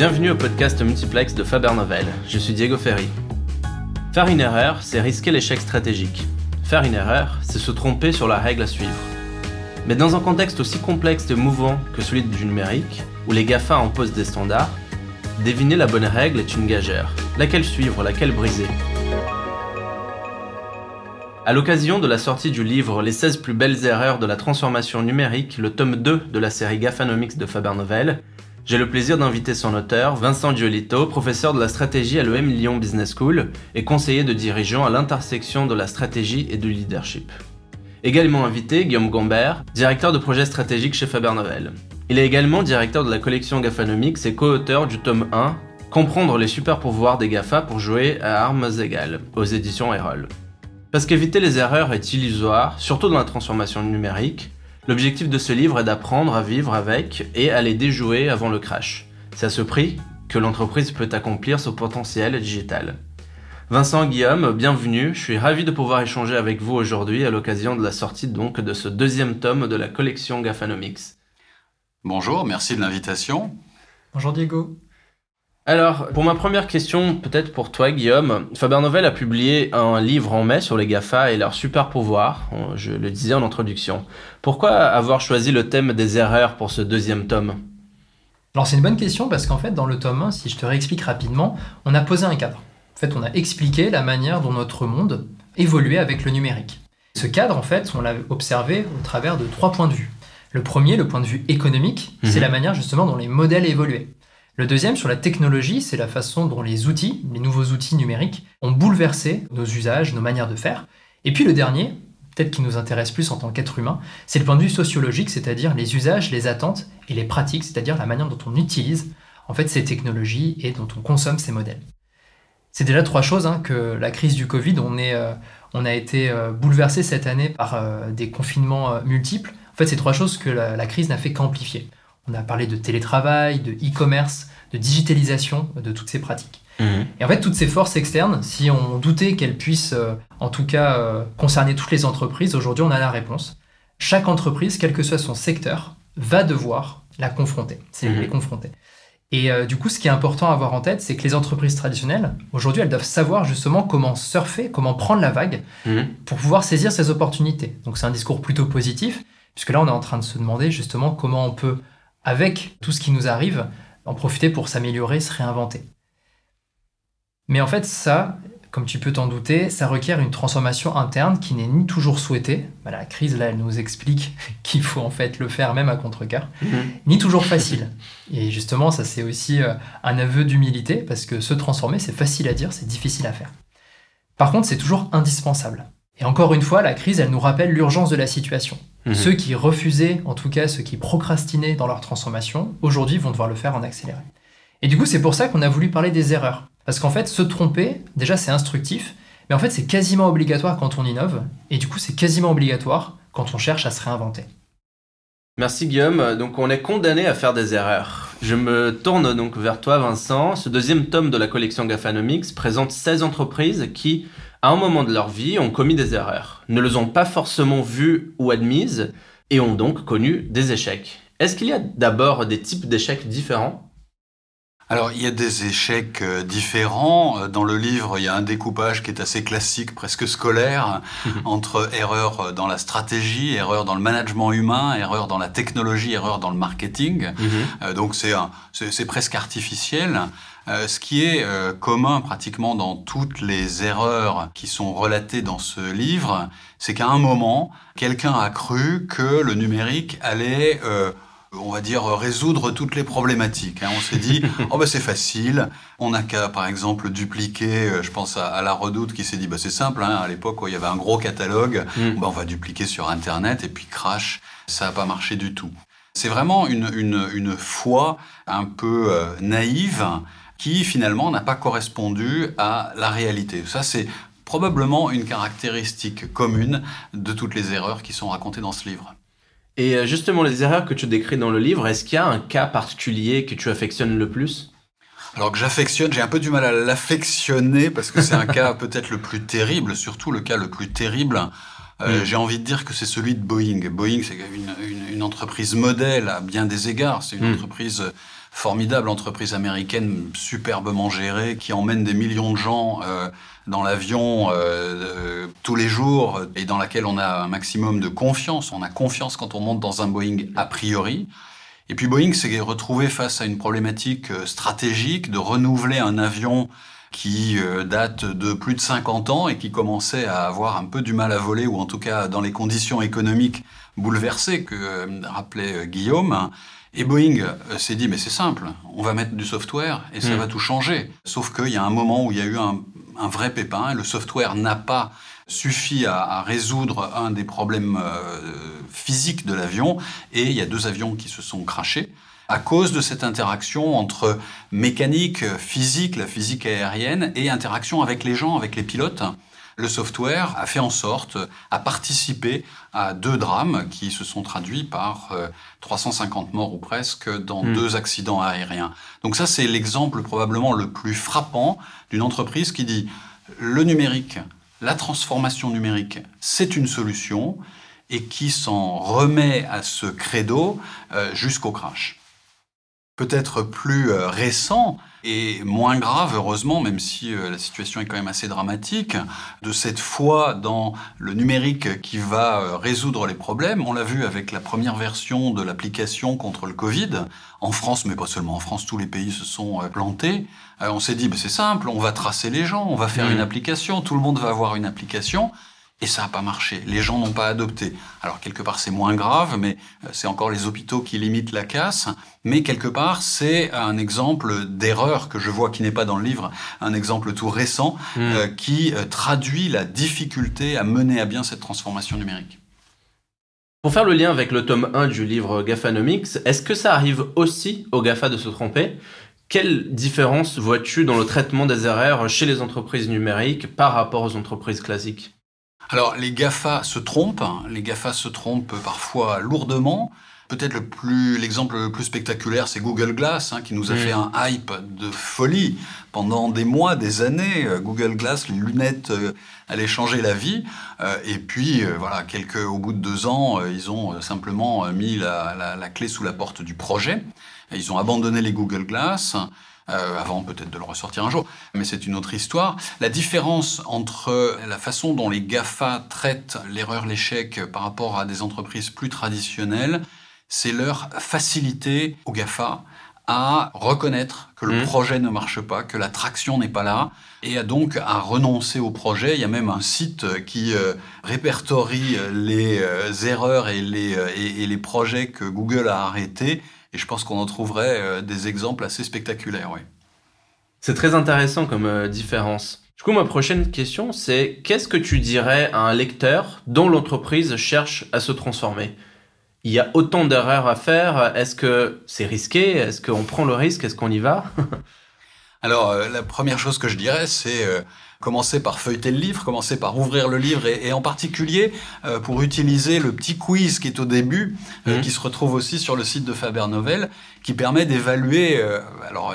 Bienvenue au podcast Multiplex de Faber Novel. Je suis Diego Ferry. Faire une erreur, c'est risquer l'échec stratégique. Faire une erreur, c'est se tromper sur la règle à suivre. Mais dans un contexte aussi complexe et mouvant que celui du numérique, où les GAFA imposent des standards, deviner la bonne règle est une gagère. Laquelle suivre, laquelle briser? À l'occasion de la sortie du livre Les 16 plus belles erreurs de la transformation numérique, le tome 2 de la série Gafanomics de Faber Novel, j'ai le plaisir d'inviter son auteur, Vincent Giolito, professeur de la stratégie à l'EM Lyon Business School et conseiller de dirigeants à l'intersection de la stratégie et du leadership. Également invité, Guillaume Gombert, directeur de projet stratégique chez Faber Novel. Il est également directeur de la collection Gafanomics et co-auteur du tome 1, Comprendre les super pouvoirs des GAFA pour jouer à armes égales, aux éditions Erol. Parce qu'éviter les erreurs est illusoire, surtout dans la transformation numérique, l'objectif de ce livre est d'apprendre à vivre avec et à les déjouer avant le crash. C'est à ce prix que l'entreprise peut accomplir son potentiel digital. Vincent Guillaume, bienvenue. Je suis ravi de pouvoir échanger avec vous aujourd'hui à l'occasion de la sortie donc de ce deuxième tome de la collection Gafanomics. Bonjour, merci de l'invitation. Bonjour Diego. Alors, pour ma première question, peut-être pour toi, Guillaume, Faber Novel a publié un livre en mai sur les GAFA et leurs super pouvoirs, je le disais en introduction. Pourquoi avoir choisi le thème des erreurs pour ce deuxième tome? Alors, c'est une bonne question parce qu'en fait, dans le tome 1, si je te réexplique rapidement, on a posé un cadre. En fait, on a expliqué la manière dont notre monde évoluait avec le numérique. Ce cadre, en fait, on l'a observé au travers de trois points de vue. Le premier, le point de vue économique, c'est mhm. la manière justement dont les modèles évoluaient. Le deuxième, sur la technologie, c'est la façon dont les outils, les nouveaux outils numériques, ont bouleversé nos usages, nos manières de faire. Et puis le dernier, peut-être qui nous intéresse plus en tant qu'être humain, c'est le point de vue sociologique, c'est-à-dire les usages, les attentes et les pratiques, c'est-à-dire la manière dont on utilise en fait ces technologies et dont on consomme ces modèles. C'est déjà trois choses hein, que la crise du Covid, on, euh, a été euh, bouleversé cette année par euh, des confinements multiples. En fait, c'est trois choses que la crise n'a fait qu'amplifier. On a parlé de télétravail, de e-commerce, de digitalisation de toutes ces pratiques. Mhm. Et en fait, toutes ces forces externes, si on doutait qu'elles puissent, euh, en tout cas, euh, concerner toutes les entreprises, aujourd'hui, on a la réponse. Chaque entreprise, quel que soit son secteur, va devoir la confronter, c'est mhm. les confronter. Et euh, du coup, ce qui est important à avoir en tête, c'est que les entreprises traditionnelles, aujourd'hui, elles doivent savoir justement comment surfer, comment prendre la vague mhm. pour pouvoir saisir ces opportunités. Donc c'est un discours plutôt positif, puisque là, on est en train de se demander justement comment on peut, avec tout ce qui nous arrive, en profiter pour s'améliorer, se réinventer. Mais en fait, ça, comme tu peux t'en douter, ça requiert une transformation interne qui n'est ni toujours souhaitée. Bah, la crise, là, elle nous explique qu'il faut en fait le faire même à contre-cœur, mhm. ni toujours facile. Et justement, ça, c'est aussi euh, un aveu d'humilité, parce que se transformer, c'est facile à dire, c'est difficile à faire. Par contre, c'est toujours indispensable. Et encore une fois, la crise, elle nous rappelle l'urgence de la situation. Mhm. Ceux qui refusaient, en tout cas ceux qui procrastinaient dans leur transformation, aujourd'hui vont devoir le faire en accéléré. Et du coup, c'est pour ça qu'on a voulu parler des erreurs. Parce qu'en fait, se tromper, déjà, c'est instructif, mais en fait, c'est quasiment obligatoire quand on innove, et du coup, c'est quasiment obligatoire quand on cherche à se réinventer. Merci Guillaume. Donc on est condamné à faire des erreurs. Je me tourne donc vers toi Vincent. Ce deuxième tome de la collection Gafanomics présente 16 entreprises qui, à un moment de leur vie, ont commis des erreurs, ne les ont pas forcément vues ou admises, et ont donc connu des échecs. Est-ce qu'il y a d'abord des types d'échecs différents? Alors, il y a des échecs euh, différents. Euh, dans le livre, il y a un découpage qui est assez classique, presque scolaire, entre erreurs euh, dans la stratégie, erreurs dans le management humain, erreurs dans la technologie, erreurs dans le marketing. Mhm. donc, c'est presque artificiel. Euh, ce qui est euh, commun pratiquement dans toutes les erreurs qui sont relatées dans ce livre, c'est qu'à un moment, quelqu'un a cru que le numérique allait euh, on va dire résoudre toutes les problématiques. Hein. On s'est dit oh ben c'est facile, on n'a qu'à par exemple dupliquer. je pense à, la Redoute qui s'est dit bah c'est simple. Hein. à l'époque où il y avait un gros catalogue, mm. bah, on va dupliquer sur Internet et puis crash, ça n'a pas marché du tout. C'est vraiment une, une, une foi un peu naïve qui finalement n'a pas correspondu à la réalité. Ça, c'est probablement une caractéristique commune de toutes les erreurs qui sont racontées dans ce livre. Et euh, justement, les erreurs que tu décris dans le livre, est-ce qu'il y a un cas particulier que tu affectionnes le plus? Alors que j'affectionne, j'ai un peu du mal à l'affectionner parce que c'est un cas peut-être le plus terrible, surtout le cas le plus terrible. Euh. J'ai envie de dire que c'est celui de Boeing. Boeing, c'est une, une, une, entreprise modèle à bien des égards. C'est une mm. entreprise formidable entreprise américaine superbement gérée qui emmène des millions de gens euh, dans l'avion euh, tous les jours et dans laquelle on a un maximum de confiance. On a confiance quand on monte dans un Boeing a priori. Et puis Boeing s'est retrouvé face à une problématique euh, stratégique de renouveler un avion qui euh, date de plus de 50 ans et qui commençait à avoir un peu du mal à voler, ou en tout cas dans les conditions économiques bouleversées que euh, rappelait Guillaume. Et Boeing s'est dit, mais c'est simple, on va mettre du software et ça mm. va tout changer. Sauf qu'il y a un moment où il y a eu un, un vrai pépin, et le software n'a pas suffi à, résoudre un des problèmes euh, physiques de l'avion, et il y a deux avions qui se sont crachés à cause de cette interaction entre mécanique, physique, la physique aérienne, et interaction avec les gens, avec les pilotes. Le software a fait en sorte, à participer à deux drames qui se sont traduits par 350 euh, morts ou presque dans hmm. deux accidents aériens. Donc ça, c'est l'exemple probablement le plus frappant d'une entreprise qui dit le numérique la transformation numérique, c'est une solution et qui s'en remet à ce credo euh, jusqu'au crash. Peut-être plus euh, récent, et moins grave, heureusement, même si euh, la situation est quand même assez dramatique, de cette foi dans le numérique qui va euh, résoudre les problèmes. On l'a vu avec la première version de l'application contre le Covid. En France, mais pas seulement en France, tous les pays se sont euh, plantés. on s'est dit, bah, c'est simple, on va tracer les gens, on va faire mmh. une application, tout le monde va avoir une application. Et ça n'a pas marché. Les gens n'ont pas adopté. Alors quelque part c'est moins grave, mais euh, c'est encore les hôpitaux qui limitent la casse. Mais quelque part c'est un exemple d'erreur que je vois qui n'est pas dans le livre, un exemple tout récent hmm. euh, qui euh, traduit la difficulté à mener à bien cette transformation numérique. Pour faire le lien avec le tome 1 du livre Gafanomics, est-ce que ça arrive aussi aux GAFA de se tromper? Quelle différence vois-tu dans le traitement des erreurs chez les entreprises numériques par rapport aux entreprises classiques? Alors les GAFA se trompent, hein. les GAFA se trompent parfois lourdement. Peut-être le plus l'exemple le plus spectaculaire, c'est Google Glass, hein, qui nous a fait un hype de folie pendant des mois, des années. Euh, Google Glass, les lunettes euh, allaient changer la vie. Euh, et puis voilà, quelques au bout de deux ans, ils ont simplement mis la, la, clé sous la porte du projet. Ils ont abandonné les Google Glass. Euh, avant peut-être de le ressortir un jour, mais c'est une autre histoire. La différence entre la façon dont les GAFA traitent l'erreur, l'échec par rapport à des entreprises plus traditionnelles, c'est leur facilité aux GAFA à reconnaître que le mmh. projet ne marche pas, que la traction n'est pas là, et à donc à renoncer au projet. Il y a même un site qui euh, répertorie les euh, erreurs et les, et les projets que Google a arrêtés et je pense qu'on en trouverait euh, des exemples assez spectaculaires, oui. C'est très intéressant comme euh, différence. Du coup, ma prochaine question, c'est qu'est-ce que tu dirais à un lecteur dont l'entreprise cherche à se transformer? Il y a autant d'erreurs à faire. Est-ce que c'est risqué? Est-ce qu'on prend le risque? Est-ce qu'on y va? Alors, euh, la première chose que je dirais, c'est commencer par feuilleter le livre, commencer par ouvrir le livre et, en particulier euh, pour utiliser le petit quiz qui est au début, euh, mmh. qui se retrouve aussi sur le site de Faber Novel, qui permet d'évaluer euh, alors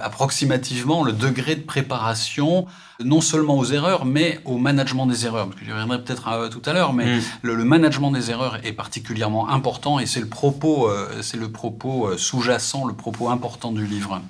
approximativement le degré de préparation non seulement aux erreurs, mais au management des erreurs. Parce que j'y reviendrai peut-être tout à l'heure, mais mmh. le, management des erreurs est particulièrement important et c'est le propos, c'est le propos sous-jacent, le propos important du livre.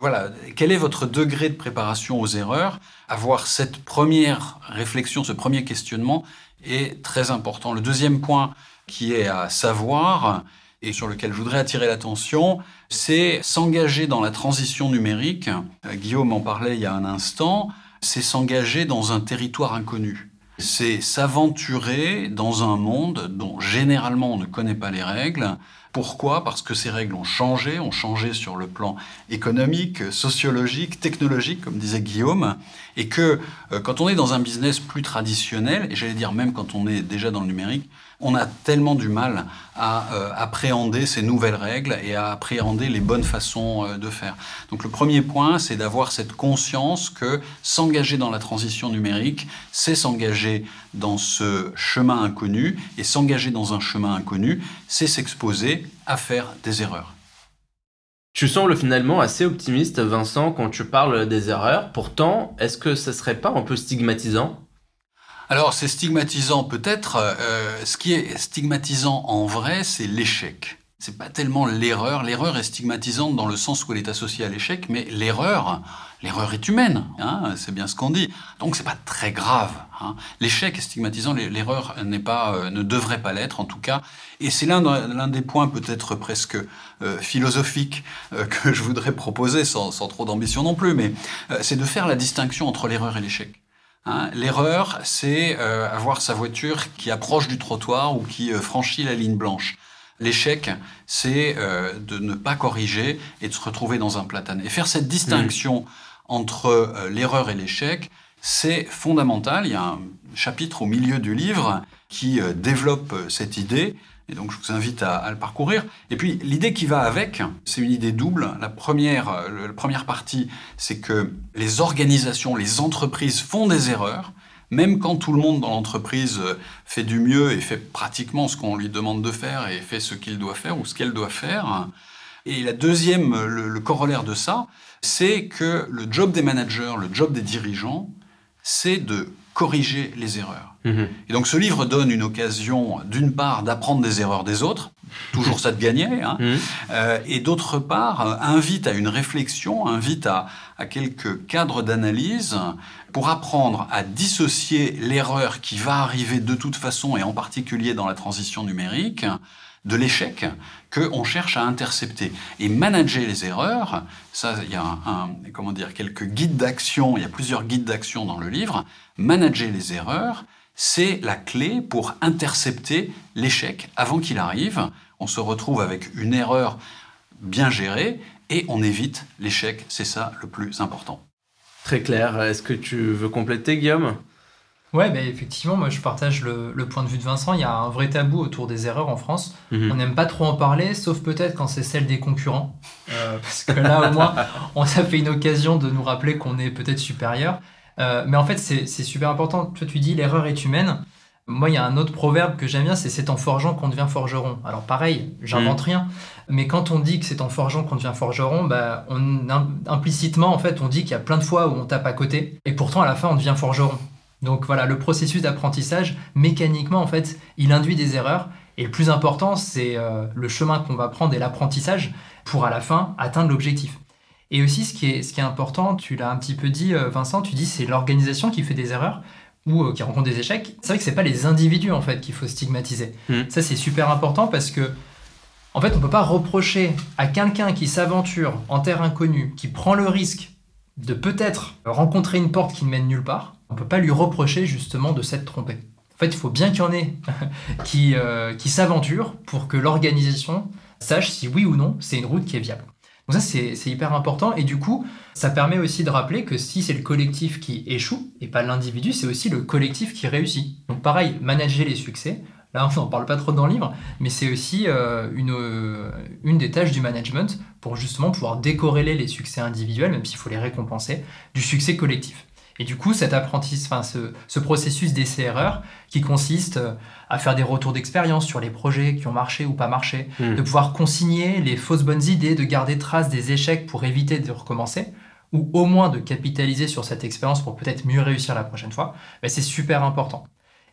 Voilà, quel est votre degré de préparation aux erreurs? Avoir cette première réflexion, ce premier questionnement est très important. Le deuxième point qui est à savoir et sur lequel je voudrais attirer l'attention, c'est s'engager dans la transition numérique. Euh, Guillaume en parlait il y a un instant, c'est s'engager dans un territoire inconnu. C'est s'aventurer dans un monde dont généralement on ne connaît pas les règles, pourquoi? Parce que ces règles ont changé, ont changé sur le plan économique, sociologique, technologique, comme disait Guillaume, et que euh, quand on est dans un business plus traditionnel, et j'allais dire même quand on est déjà dans le numérique, on a tellement du mal à euh, appréhender ces nouvelles règles et à appréhender les bonnes façons euh, de faire. Donc le premier point, c'est d'avoir cette conscience que s'engager dans la transition numérique, c'est s'engager dans ce chemin inconnu, et s'engager dans un chemin inconnu, c'est s'exposer à faire des erreurs. Tu sembles finalement assez optimiste, Vincent, quand tu parles des erreurs. Pourtant, est-ce que ce serait pas un peu stigmatisant? Alors c'est stigmatisant peut-être. Euh, ce qui est stigmatisant en vrai, c'est l'échec. C'est pas tellement l'erreur. L'erreur est stigmatisante dans le sens où elle est associée à l'échec, mais l'erreur, l'erreur est humaine. Hein, c'est bien ce qu'on dit. Donc c'est pas très grave. Hein. L'échec est stigmatisant, l'erreur n'est pas, euh, ne devrait pas l'être en tout cas. Et c'est l'un des points peut-être presque euh, philosophiques euh, que je voudrais proposer, sans, trop d'ambition non plus, mais c'est de faire la distinction entre l'erreur et l'échec. Hein, L'erreur, c'est avoir sa voiture qui approche du trottoir ou qui franchit la ligne blanche. L'échec, c'est euh, de ne pas corriger et de se retrouver dans un platane. Et faire cette distinction mmh. entre euh, l'erreur et l'échec, c'est fondamental. Il y a un chapitre au milieu du livre qui euh, développe cette idée. Et donc, je vous invite à, le parcourir. Et puis, l'idée qui va avec, c'est une idée double. La première, la première partie, c'est que les organisations, les entreprises font des erreurs même quand tout le monde dans l'entreprise euh, fait du mieux et fait pratiquement ce qu'on lui demande de faire et fait ce qu'il doit faire ou ce qu'elle doit faire. Et la deuxième, le, corollaire de ça, c'est que le job des managers, le job des dirigeants, c'est de corriger les erreurs. Mhm. Et donc ce livre donne une occasion, d'une part, d'apprendre des erreurs des autres, toujours ça de gagner, hein, mhm. euh, et d'autre part, euh, invite à une réflexion, invite à, à quelques cadres d'analyse pour apprendre à dissocier l'erreur qui va arriver de toute façon, et en particulier dans la transition numérique, de l'échec qu'on cherche à intercepter. Et manager les erreurs, ça, il y a un, comment dire, quelques guides d'action, il y a plusieurs guides d'action dans le livre. Manager les erreurs, c'est la clé pour intercepter l'échec avant qu'il arrive. On se retrouve avec une erreur bien gérée et on évite l'échec. C'est ça le plus important. Très clair. Est-ce que tu veux compléter, Guillaume? Ouais, bah, effectivement, moi je partage le, point de vue de Vincent. Il y a un vrai tabou autour des erreurs en France. Mhm. On n'aime pas trop en parler, sauf peut-être quand c'est celle des concurrents. Euh, parce que là, au moins, on, ça fait une occasion de nous rappeler qu'on est peut-être supérieur. Euh, mais en fait, c'est super important. Toi, tu dis l'erreur est humaine. Moi, il y a un autre proverbe que j'aime bien, c'est c'est en forgeant qu'on devient forgeron. Alors pareil, j'invente mm. rien, mais quand on dit que c'est en forgeant qu'on devient forgeron, bah, on, implicitement, en fait, on dit qu'il y a plein de fois où on tape à côté, et pourtant, à la fin, on devient forgeron. Donc voilà, le processus d'apprentissage, mécaniquement, en fait, il induit des erreurs, et le plus important, c'est euh, le chemin qu'on va prendre et l'apprentissage pour, à la fin, atteindre l'objectif. Et aussi, ce qui est, ce qui est important, tu l'as un petit peu dit, euh, Vincent, tu dis c'est l'organisation qui fait des erreurs ou euh, qui rencontre des échecs, c'est vrai que c'est pas les individus en fait qu'il faut stigmatiser. Hmm. Ça c'est super important parce que en fait on peut pas reprocher à quelqu'un qui s'aventure en terre inconnue, qui prend le risque de peut-être rencontrer une porte qui ne mène nulle part, on peut pas lui reprocher justement de s'être trompé. En fait, il faut bien qu'il y en ait qui, euh, qui s'aventurent pour que l'organisation sache si oui ou non c'est une route qui est viable. Donc ça, c'est hyper important. Et du coup, ça permet aussi de rappeler que si c'est le collectif qui échoue, et pas l'individu, c'est aussi le collectif qui réussit. Donc pareil, manager les succès. Là, on n'en parle pas trop dans le livre, mais c'est aussi euh, une, euh, une des tâches du management pour justement pouvoir décorréler les succès individuels, même s'il faut les récompenser, du succès collectif. Et du coup, cet apprentissage, enfin, ce, ce processus d'essai-erreur qui consiste euh, à faire des retours d'expérience sur les projets qui ont marché ou pas marché, hmm. de pouvoir consigner les fausses bonnes idées, de garder trace des échecs pour éviter de recommencer, ou au moins de capitaliser sur cette expérience pour peut-être mieux réussir la prochaine fois, ben, c'est super important.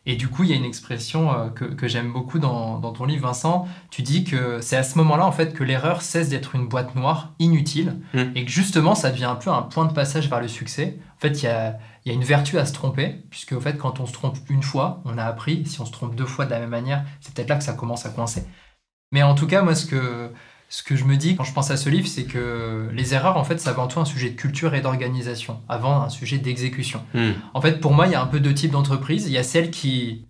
Et du coup, il y a une expression euh, que, j'aime beaucoup dans, ton livre, Vincent. Tu dis que c'est à ce moment-là, en fait, que l'erreur cesse d'être une boîte noire inutile hmm. et que justement, ça devient un peu un point de passage vers le succès. En fait, il y a, une vertu à se tromper, puisque, au fait, quand on se trompe une fois, on a appris. Si on se trompe deux fois de la même manière, c'est peut-être là que ça commence à coincer. Mais en tout cas, moi, ce que, ce que je me dis quand je pense à ce livre, c'est que les erreurs, en fait, c'est avant tout un sujet de culture et d'organisation, avant un sujet d'exécution. Hmm. En fait, pour moi, il y a un peu deux types d'entreprises. Il y a celles qui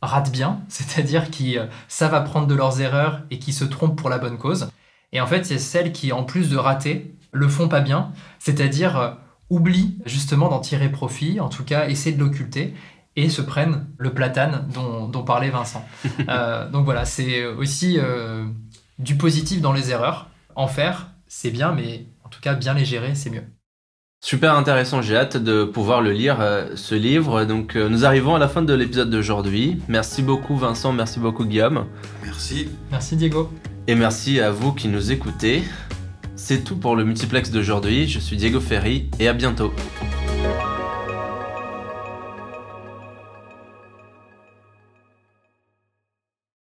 ratent bien, c'est-à-dire qui euh, savent apprendre de leurs erreurs et qui se trompent pour la bonne cause. Et en fait, il y a celles qui, en plus de rater, le font pas bien, c'est-à-dire euh, oublient justement d'en tirer profit, en tout cas essaient de l'occulter et se prennent le platane dont, parlait Vincent. Euh, donc voilà, c'est aussi du positif dans les erreurs. En faire, c'est bien, mais en tout cas, bien les gérer, c'est mieux. Super intéressant, j'ai hâte de pouvoir le lire, euh, ce livre. Donc euh, nous arrivons à la fin de l'épisode d'aujourd'hui. Merci beaucoup Vincent, merci beaucoup Guillaume. Merci. Merci Diego. Et merci à vous qui nous écoutez. C'est tout pour le multiplex d'aujourd'hui. Je suis Diego Ferry et à bientôt.